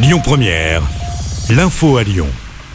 Lyon Première, l'info à Lyon.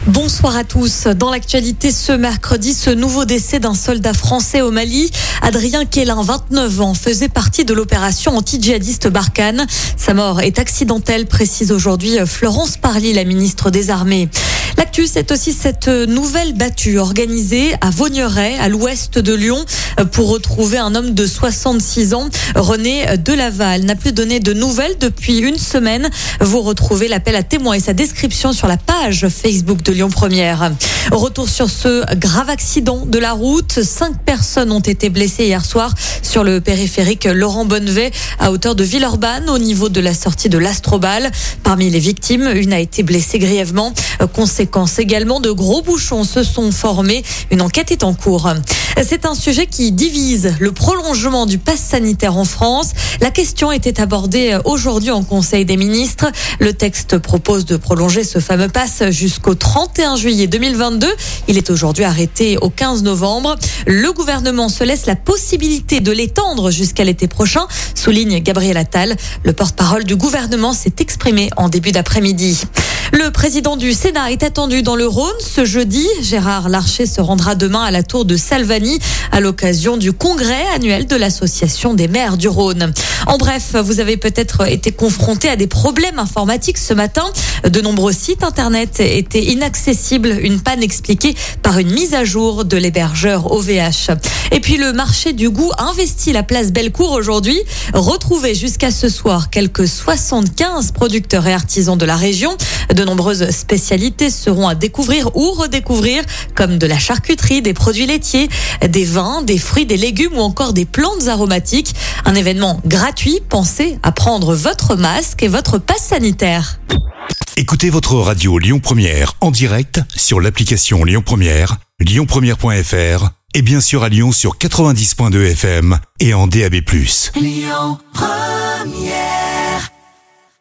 Bonsoir à tous. Dans l'actualité ce mercredi, ce nouveau décès d'un soldat français au Mali, Adrien Kélin, 29 ans, faisait partie de l'opération anti-djihadiste Barkhane. Sa mort est accidentelle, précise aujourd'hui Florence Parly, la ministre des Armées. L'actu, c'est aussi cette nouvelle battue organisée à Vaugneray, à l'ouest de Lyon, pour retrouver un homme de 66 ans. René Delaval n'a plus donné de nouvelles depuis une semaine. Vous retrouvez l'appel à témoins et sa description sur la page Facebook de Lyon Première. Retour sur ce grave accident de la route. Cinq personnes ont été blessées hier soir sur le périphérique Laurent Bonnevet à hauteur de Villeurbanne au niveau de la sortie de l'Astrobal. Parmi les victimes, une a été blessée grièvement. Également, de gros bouchons se sont formés. Une enquête est en cours. C'est un sujet qui divise le prolongement du pass sanitaire en France. La question était abordée aujourd'hui en Conseil des ministres. Le texte propose de prolonger ce fameux pass jusqu'au 31 juillet 2022. Il est aujourd'hui arrêté au 15 novembre. Le gouvernement se laisse la possibilité de l'étendre jusqu'à l'été prochain, souligne Gabriel Attal. Le porte-parole du gouvernement s'est exprimé en début d'après-midi. Le président du Sénat est attendu dans le Rhône ce jeudi. Gérard Larcher se rendra demain à la tour de Salvani à l'occasion du congrès annuel de l'Association des maires du Rhône. En bref, vous avez peut-être été confronté à des problèmes informatiques ce matin. De nombreux sites internet étaient inaccessibles, une panne expliquée par une mise à jour de l'hébergeur OVH. Et puis le marché du goût investit la place Bellecour aujourd'hui. Retrouvez jusqu'à ce soir quelques 75 producteurs et artisans de la région. De nombreuses spécialités seront à découvrir ou redécouvrir, comme de la charcuterie, des produits laitiers, des vins, des fruits, des légumes ou encore des plantes aromatiques. Un événement gratuit. Pensez à prendre votre masque et votre passe sanitaire. Écoutez votre radio Lyon Première en direct sur l'application Lyon Première, lyonpremière.fr et bien sûr à Lyon sur 90.2 FM et en DAB+. Lyon Première